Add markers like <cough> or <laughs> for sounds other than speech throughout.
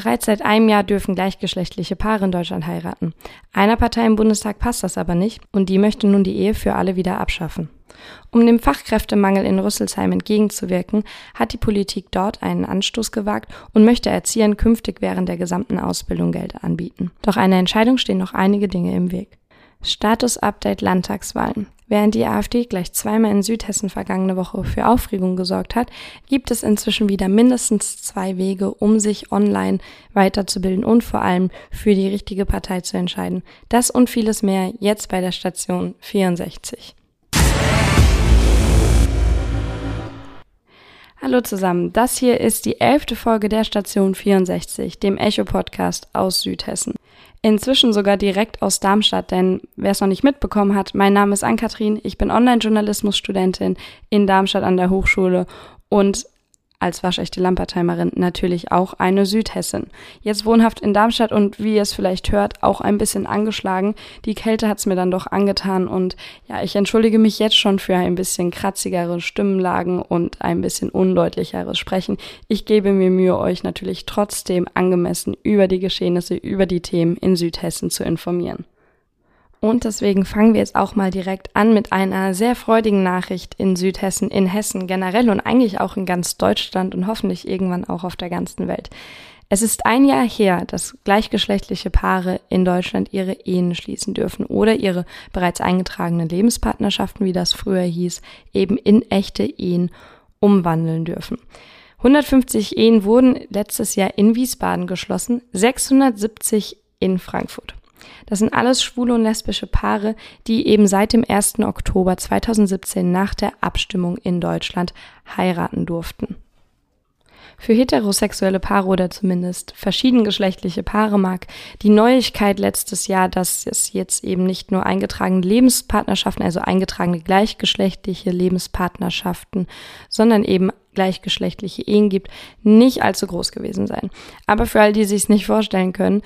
Bereits seit einem Jahr dürfen gleichgeschlechtliche Paare in Deutschland heiraten. Einer Partei im Bundestag passt das aber nicht und die möchte nun die Ehe für alle wieder abschaffen. Um dem Fachkräftemangel in Rüsselsheim entgegenzuwirken, hat die Politik dort einen Anstoß gewagt und möchte Erziehern künftig während der gesamten Ausbildung Geld anbieten. Doch einer Entscheidung stehen noch einige Dinge im Weg. Status-Update Landtagswahlen. Während die AfD gleich zweimal in Südhessen vergangene Woche für Aufregung gesorgt hat, gibt es inzwischen wieder mindestens zwei Wege, um sich online weiterzubilden und vor allem für die richtige Partei zu entscheiden. Das und vieles mehr jetzt bei der Station 64. Hallo zusammen, das hier ist die elfte Folge der Station 64, dem Echo-Podcast aus Südhessen. Inzwischen sogar direkt aus Darmstadt, denn wer es noch nicht mitbekommen hat, mein Name ist Ann-Kathrin, ich bin Online-Journalismus-Studentin in Darmstadt an der Hochschule und als waschechte Lampertheimerin natürlich auch eine Südhessin. Jetzt wohnhaft in Darmstadt und wie ihr es vielleicht hört, auch ein bisschen angeschlagen. Die Kälte hat's mir dann doch angetan und ja, ich entschuldige mich jetzt schon für ein bisschen kratzigere Stimmenlagen und ein bisschen undeutlicheres Sprechen. Ich gebe mir Mühe, euch natürlich trotzdem angemessen über die Geschehnisse, über die Themen in Südhessen zu informieren. Und deswegen fangen wir jetzt auch mal direkt an mit einer sehr freudigen Nachricht in Südhessen, in Hessen generell und eigentlich auch in ganz Deutschland und hoffentlich irgendwann auch auf der ganzen Welt. Es ist ein Jahr her, dass gleichgeschlechtliche Paare in Deutschland ihre Ehen schließen dürfen oder ihre bereits eingetragenen Lebenspartnerschaften, wie das früher hieß, eben in echte Ehen umwandeln dürfen. 150 Ehen wurden letztes Jahr in Wiesbaden geschlossen, 670 in Frankfurt. Das sind alles schwule und lesbische Paare, die eben seit dem 1. Oktober 2017 nach der Abstimmung in Deutschland heiraten durften. Für heterosexuelle Paare oder zumindest verschiedengeschlechtliche Paare mag die Neuigkeit letztes Jahr, dass es jetzt eben nicht nur eingetragene Lebenspartnerschaften, also eingetragene gleichgeschlechtliche Lebenspartnerschaften, sondern eben gleichgeschlechtliche Ehen gibt, nicht allzu groß gewesen sein. Aber für all die, die sich es nicht vorstellen können,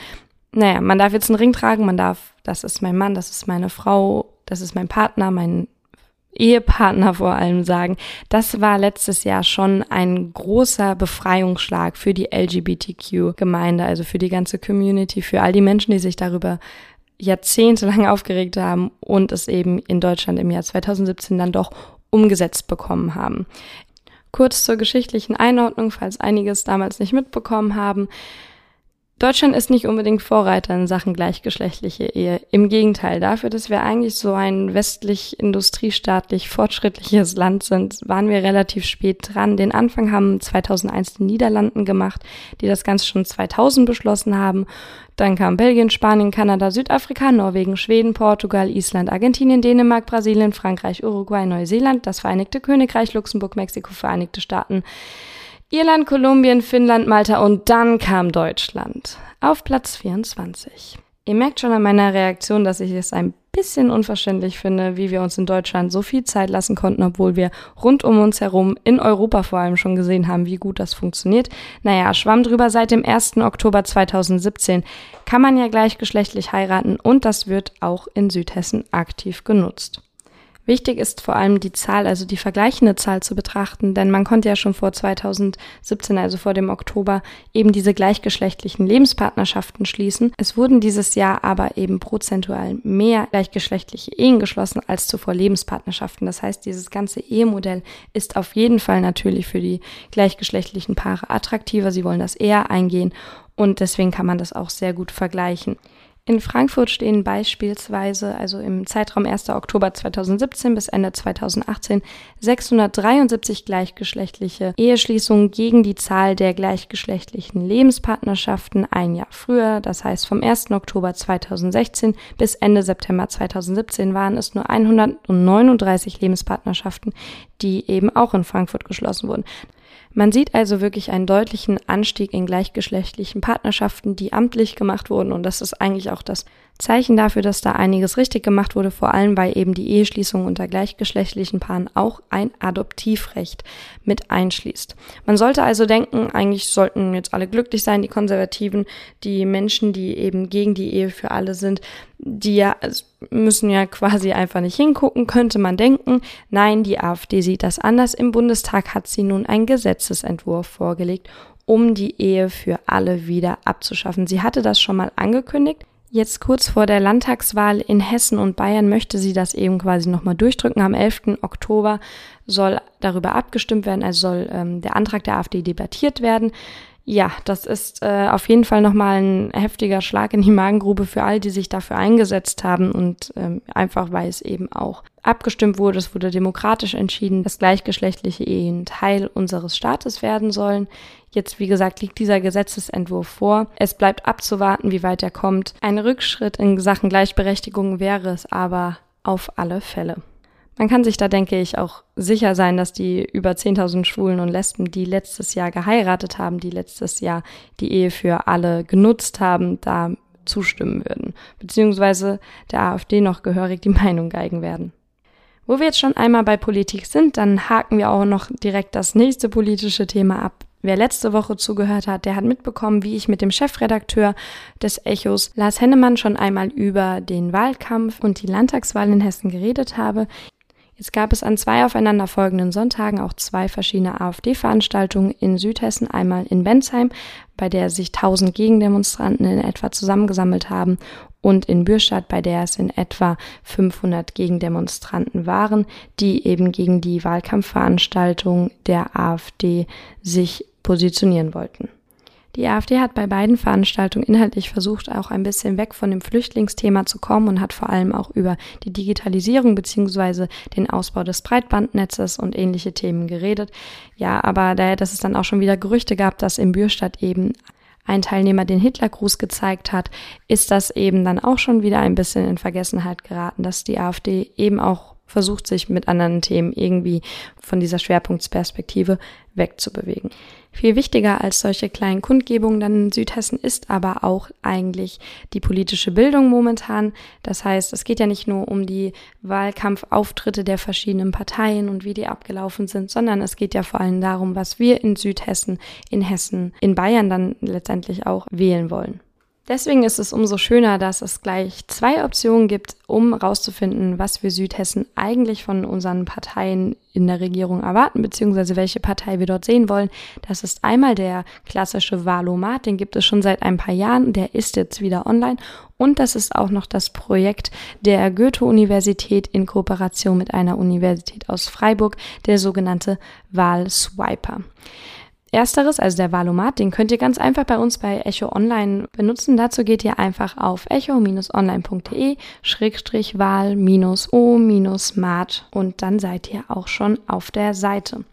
naja, man darf jetzt einen Ring tragen, man darf, das ist mein Mann, das ist meine Frau, das ist mein Partner, mein Ehepartner vor allem sagen, das war letztes Jahr schon ein großer Befreiungsschlag für die LGBTQ-Gemeinde, also für die ganze Community, für all die Menschen, die sich darüber jahrzehntelang <laughs> aufgeregt haben und es eben in Deutschland im Jahr 2017 dann doch umgesetzt bekommen haben. Kurz zur geschichtlichen Einordnung, falls einiges damals nicht mitbekommen haben. Deutschland ist nicht unbedingt Vorreiter in Sachen gleichgeschlechtliche Ehe. Im Gegenteil, dafür, dass wir eigentlich so ein westlich industriestaatlich fortschrittliches Land sind, waren wir relativ spät dran. Den Anfang haben 2001 die Niederlanden gemacht, die das Ganze schon 2000 beschlossen haben. Dann kam Belgien, Spanien, Kanada, Südafrika, Norwegen, Schweden, Portugal, Island, Argentinien, Dänemark, Brasilien, Frankreich, Uruguay, Neuseeland, das Vereinigte Königreich, Luxemburg, Mexiko, Vereinigte Staaten, Irland, Kolumbien, Finnland, Malta und dann kam Deutschland auf Platz 24. Ihr merkt schon an meiner Reaktion, dass ich es ein bisschen unverständlich finde, wie wir uns in Deutschland so viel Zeit lassen konnten, obwohl wir rund um uns herum in Europa vor allem schon gesehen haben, wie gut das funktioniert. Naja, schwamm drüber, seit dem 1. Oktober 2017 kann man ja gleichgeschlechtlich heiraten und das wird auch in Südhessen aktiv genutzt. Wichtig ist vor allem die Zahl, also die vergleichende Zahl zu betrachten, denn man konnte ja schon vor 2017, also vor dem Oktober, eben diese gleichgeschlechtlichen Lebenspartnerschaften schließen. Es wurden dieses Jahr aber eben prozentual mehr gleichgeschlechtliche Ehen geschlossen als zuvor Lebenspartnerschaften. Das heißt, dieses ganze Ehemodell ist auf jeden Fall natürlich für die gleichgeschlechtlichen Paare attraktiver. Sie wollen das eher eingehen und deswegen kann man das auch sehr gut vergleichen. In Frankfurt stehen beispielsweise, also im Zeitraum 1. Oktober 2017 bis Ende 2018, 673 gleichgeschlechtliche Eheschließungen gegen die Zahl der gleichgeschlechtlichen Lebenspartnerschaften ein Jahr früher. Das heißt, vom 1. Oktober 2016 bis Ende September 2017 waren es nur 139 Lebenspartnerschaften, die eben auch in Frankfurt geschlossen wurden. Man sieht also wirklich einen deutlichen Anstieg in gleichgeschlechtlichen Partnerschaften, die amtlich gemacht wurden. Und das ist eigentlich auch das Zeichen dafür, dass da einiges richtig gemacht wurde, vor allem weil eben die Eheschließung unter gleichgeschlechtlichen Paaren auch ein Adoptivrecht mit einschließt. Man sollte also denken, eigentlich sollten jetzt alle glücklich sein, die Konservativen, die Menschen, die eben gegen die Ehe für alle sind, die ja müssen ja quasi einfach nicht hingucken, könnte man denken. Nein, die AfD sieht das anders. Im Bundestag hat sie nun einen Gesetzesentwurf vorgelegt um die Ehe für alle wieder abzuschaffen. Sie hatte das schon mal angekündigt. Jetzt kurz vor der Landtagswahl in Hessen und Bayern möchte sie das eben quasi nochmal durchdrücken. Am 11. Oktober soll darüber abgestimmt werden, also soll ähm, der Antrag der AfD debattiert werden. Ja, das ist äh, auf jeden Fall nochmal ein heftiger Schlag in die Magengrube für all, die sich dafür eingesetzt haben und ähm, einfach, weil es eben auch abgestimmt wurde, es wurde demokratisch entschieden, dass gleichgeschlechtliche Ehen Teil unseres Staates werden sollen. Jetzt, wie gesagt, liegt dieser Gesetzesentwurf vor. Es bleibt abzuwarten, wie weit er kommt. Ein Rückschritt in Sachen Gleichberechtigung wäre es aber auf alle Fälle. Man kann sich da, denke ich, auch sicher sein, dass die über 10.000 Schwulen und Lesben, die letztes Jahr geheiratet haben, die letztes Jahr die Ehe für alle genutzt haben, da zustimmen würden, beziehungsweise der AfD noch gehörig die Meinung geigen werden. Wo wir jetzt schon einmal bei Politik sind, dann haken wir auch noch direkt das nächste politische Thema ab. Wer letzte Woche zugehört hat, der hat mitbekommen, wie ich mit dem Chefredakteur des Echos, Lars Hennemann, schon einmal über den Wahlkampf und die Landtagswahl in Hessen geredet habe. Jetzt gab es an zwei aufeinanderfolgenden Sonntagen auch zwei verschiedene AfD-Veranstaltungen in Südhessen, einmal in Bensheim, bei der sich 1000 Gegendemonstranten in etwa zusammengesammelt haben und in Bürstadt, bei der es in etwa 500 Gegendemonstranten waren, die eben gegen die Wahlkampfveranstaltung der AfD sich positionieren wollten. Die AfD hat bei beiden Veranstaltungen inhaltlich versucht, auch ein bisschen weg von dem Flüchtlingsthema zu kommen und hat vor allem auch über die Digitalisierung beziehungsweise den Ausbau des Breitbandnetzes und ähnliche Themen geredet. Ja, aber daher, dass es dann auch schon wieder Gerüchte gab, dass in Bürstadt eben ein Teilnehmer den Hitlergruß gezeigt hat, ist das eben dann auch schon wieder ein bisschen in Vergessenheit geraten, dass die AfD eben auch versucht, sich mit anderen Themen irgendwie von dieser Schwerpunktsperspektive wegzubewegen. Viel wichtiger als solche kleinen Kundgebungen dann in Südhessen ist aber auch eigentlich die politische Bildung momentan. Das heißt, es geht ja nicht nur um die Wahlkampfauftritte der verschiedenen Parteien und wie die abgelaufen sind, sondern es geht ja vor allem darum, was wir in Südhessen, in Hessen, in Bayern dann letztendlich auch wählen wollen. Deswegen ist es umso schöner, dass es gleich zwei Optionen gibt, um herauszufinden, was wir Südhessen eigentlich von unseren Parteien in der Regierung erwarten, beziehungsweise welche Partei wir dort sehen wollen. Das ist einmal der klassische Valomat, den gibt es schon seit ein paar Jahren, der ist jetzt wieder online. Und das ist auch noch das Projekt der Goethe-Universität in Kooperation mit einer Universität aus Freiburg, der sogenannte Wahlswiper. Ersteres, also der Valomat, den könnt ihr ganz einfach bei uns bei Echo Online benutzen. Dazu geht ihr einfach auf echo-online.de Schrägstrich Wahl-O-Mat und dann seid ihr auch schon auf der Seite.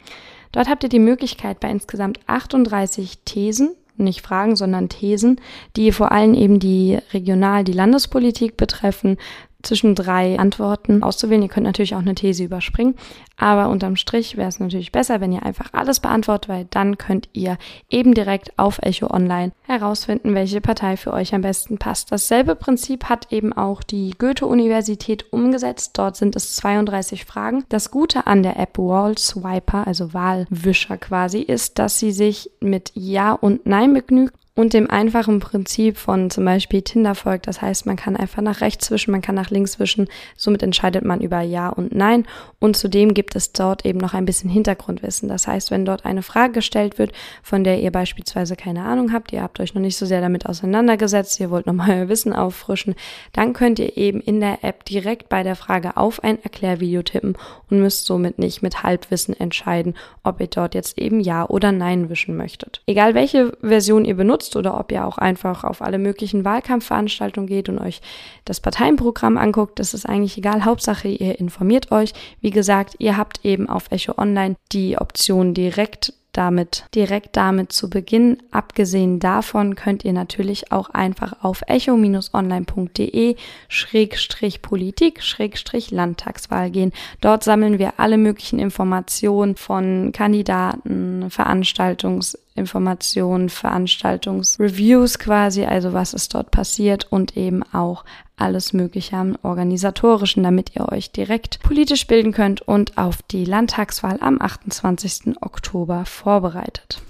Dort habt ihr die Möglichkeit bei insgesamt 38 Thesen nicht Fragen, sondern Thesen, die vor allem eben die Regional-, die Landespolitik betreffen, zwischen drei Antworten auszuwählen. Ihr könnt natürlich auch eine These überspringen, aber unterm Strich wäre es natürlich besser, wenn ihr einfach alles beantwortet, weil dann könnt ihr eben direkt auf Echo Online herausfinden, welche Partei für euch am besten passt. Dasselbe Prinzip hat eben auch die Goethe-Universität umgesetzt. Dort sind es 32 Fragen. Das Gute an der App Wall Swiper, also Wahlwischer quasi, ist, dass sie sich mit Ja und Nein begnügt und dem einfachen Prinzip von zum Beispiel Tinder folgt. Das heißt, man kann einfach nach rechts wischen, man kann nach links wischen. Somit entscheidet man über Ja und Nein. Und zudem gibt es dort eben noch ein bisschen Hintergrundwissen. Das heißt, wenn dort eine Frage gestellt wird, von der ihr beispielsweise keine Ahnung habt, ihr habt euch noch nicht so sehr damit auseinandergesetzt, ihr wollt nochmal <laughs> euer Wissen auffrischen, dann könnt ihr eben in der App direkt bei der Frage auf ein Erklärvideo tippen und müsst somit nicht mit Halbwissen entscheiden, ob ihr dort jetzt eben Ja oder Nein wischen möchtet. Egal welche Version ihr benutzt, nutzt oder ob ihr auch einfach auf alle möglichen Wahlkampfveranstaltungen geht und euch das Parteienprogramm anguckt. Das ist eigentlich egal. Hauptsache, ihr informiert euch. Wie gesagt, ihr habt eben auf Echo Online die Option direkt damit direkt damit zu beginnen. Abgesehen davon könnt ihr natürlich auch einfach auf echo-online.de Schrägstrich Politik Schrägstrich Landtagswahl gehen. Dort sammeln wir alle möglichen Informationen von Kandidaten, Veranstaltungsinformationen, Veranstaltungsreviews quasi, also was ist dort passiert und eben auch alles Mögliche am Organisatorischen, damit ihr euch direkt politisch bilden könnt und auf die Landtagswahl am 28. Oktober vorbereitet.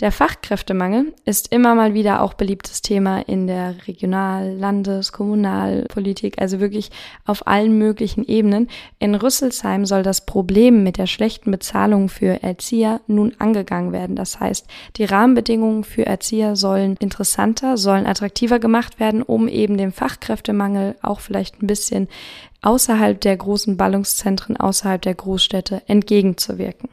Der Fachkräftemangel ist immer mal wieder auch beliebtes Thema in der Regional-, Landes-, Kommunalpolitik, also wirklich auf allen möglichen Ebenen. In Rüsselsheim soll das Problem mit der schlechten Bezahlung für Erzieher nun angegangen werden. Das heißt, die Rahmenbedingungen für Erzieher sollen interessanter, sollen attraktiver gemacht werden, um eben dem Fachkräftemangel auch vielleicht ein bisschen außerhalb der großen Ballungszentren, außerhalb der Großstädte entgegenzuwirken.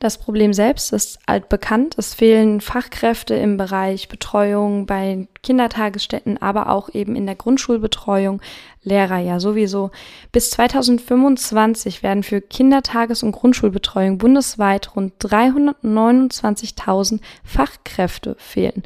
Das Problem selbst ist altbekannt. Es fehlen Fachkräfte im Bereich Betreuung bei Kindertagesstätten, aber auch eben in der Grundschulbetreuung, Lehrer ja sowieso. Bis 2025 werden für Kindertages- und Grundschulbetreuung bundesweit rund 329.000 Fachkräfte fehlen.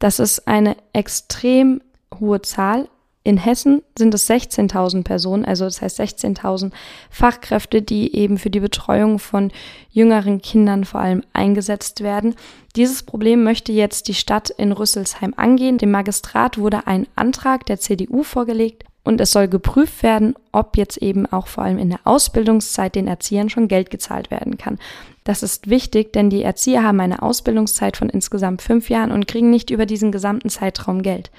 Das ist eine extrem hohe Zahl in Hessen sind es 16.000 Personen, also das heißt 16.000 Fachkräfte, die eben für die Betreuung von jüngeren Kindern vor allem eingesetzt werden. Dieses Problem möchte jetzt die Stadt in Rüsselsheim angehen. Dem Magistrat wurde ein Antrag der CDU vorgelegt und es soll geprüft werden, ob jetzt eben auch vor allem in der Ausbildungszeit den Erziehern schon Geld gezahlt werden kann. Das ist wichtig, denn die Erzieher haben eine Ausbildungszeit von insgesamt fünf Jahren und kriegen nicht über diesen gesamten Zeitraum Geld.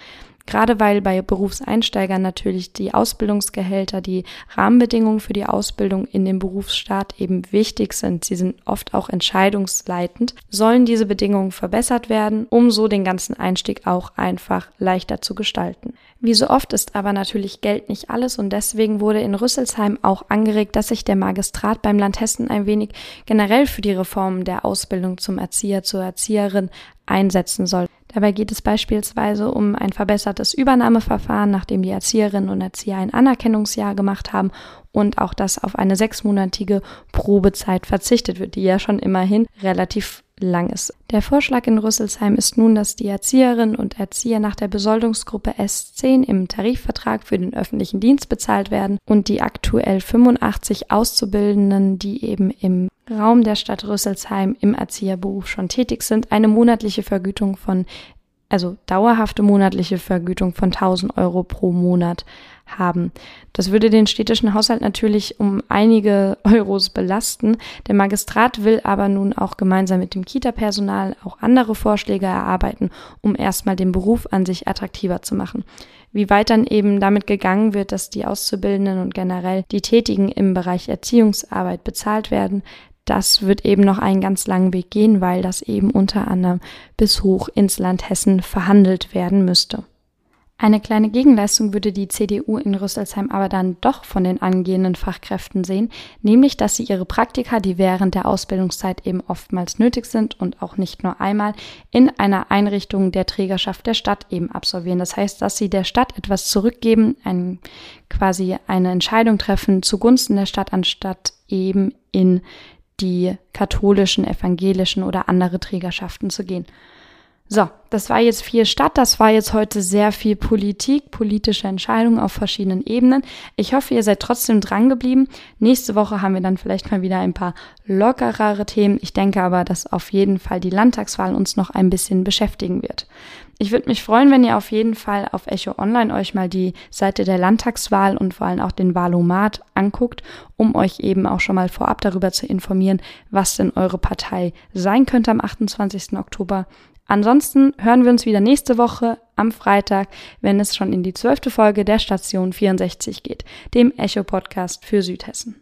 Gerade weil bei Berufseinsteigern natürlich die Ausbildungsgehälter, die Rahmenbedingungen für die Ausbildung in dem Berufsstaat eben wichtig sind. Sie sind oft auch entscheidungsleitend. Sollen diese Bedingungen verbessert werden, um so den ganzen Einstieg auch einfach leichter zu gestalten. Wie so oft ist aber natürlich Geld nicht alles und deswegen wurde in Rüsselsheim auch angeregt, dass sich der Magistrat beim Land Hessen ein wenig generell für die Reform der Ausbildung zum Erzieher, zur Erzieherin einsetzen soll. Dabei geht es beispielsweise um ein verbessertes Übernahmeverfahren, nachdem die Erzieherinnen und Erzieher ein Anerkennungsjahr gemacht haben und auch, dass auf eine sechsmonatige Probezeit verzichtet wird, die ja schon immerhin relativ lang ist. Der Vorschlag in Rüsselsheim ist nun, dass die Erzieherinnen und Erzieher nach der Besoldungsgruppe S10 im Tarifvertrag für den öffentlichen Dienst bezahlt werden und die aktuell 85 Auszubildenden, die eben im Raum der Stadt Rüsselsheim im Erzieherberuf schon tätig sind, eine monatliche Vergütung von, also dauerhafte monatliche Vergütung von 1000 Euro pro Monat haben. Das würde den städtischen Haushalt natürlich um einige <laughs> Euros belasten. Der Magistrat will aber nun auch gemeinsam mit dem Kita-Personal auch andere Vorschläge erarbeiten, um erstmal den Beruf an sich attraktiver zu machen. Wie weit dann eben damit gegangen wird, dass die Auszubildenden und generell die Tätigen im Bereich Erziehungsarbeit bezahlt werden, das wird eben noch einen ganz langen Weg gehen, weil das eben unter anderem bis hoch ins Land Hessen verhandelt werden müsste. Eine kleine Gegenleistung würde die CDU in Rüsselsheim aber dann doch von den angehenden Fachkräften sehen, nämlich dass sie ihre Praktika, die während der Ausbildungszeit eben oftmals nötig sind und auch nicht nur einmal, in einer Einrichtung der Trägerschaft der Stadt eben absolvieren. Das heißt, dass sie der Stadt etwas zurückgeben, ein, quasi eine Entscheidung treffen zugunsten der Stadt, anstatt eben in die katholischen, evangelischen oder andere Trägerschaften zu gehen. So, das war jetzt viel Stadt, das war jetzt heute sehr viel Politik, politische Entscheidungen auf verschiedenen Ebenen. Ich hoffe, ihr seid trotzdem dran geblieben. Nächste Woche haben wir dann vielleicht mal wieder ein paar lockerere Themen. Ich denke aber, dass auf jeden Fall die Landtagswahl uns noch ein bisschen beschäftigen wird. Ich würde mich freuen, wenn ihr auf jeden Fall auf Echo Online euch mal die Seite der Landtagswahl und vor allem auch den Wahlomat anguckt, um euch eben auch schon mal vorab darüber zu informieren, was denn eure Partei sein könnte am 28. Oktober. Ansonsten hören wir uns wieder nächste Woche am Freitag, wenn es schon in die zwölfte Folge der Station 64 geht, dem Echo-Podcast für Südhessen.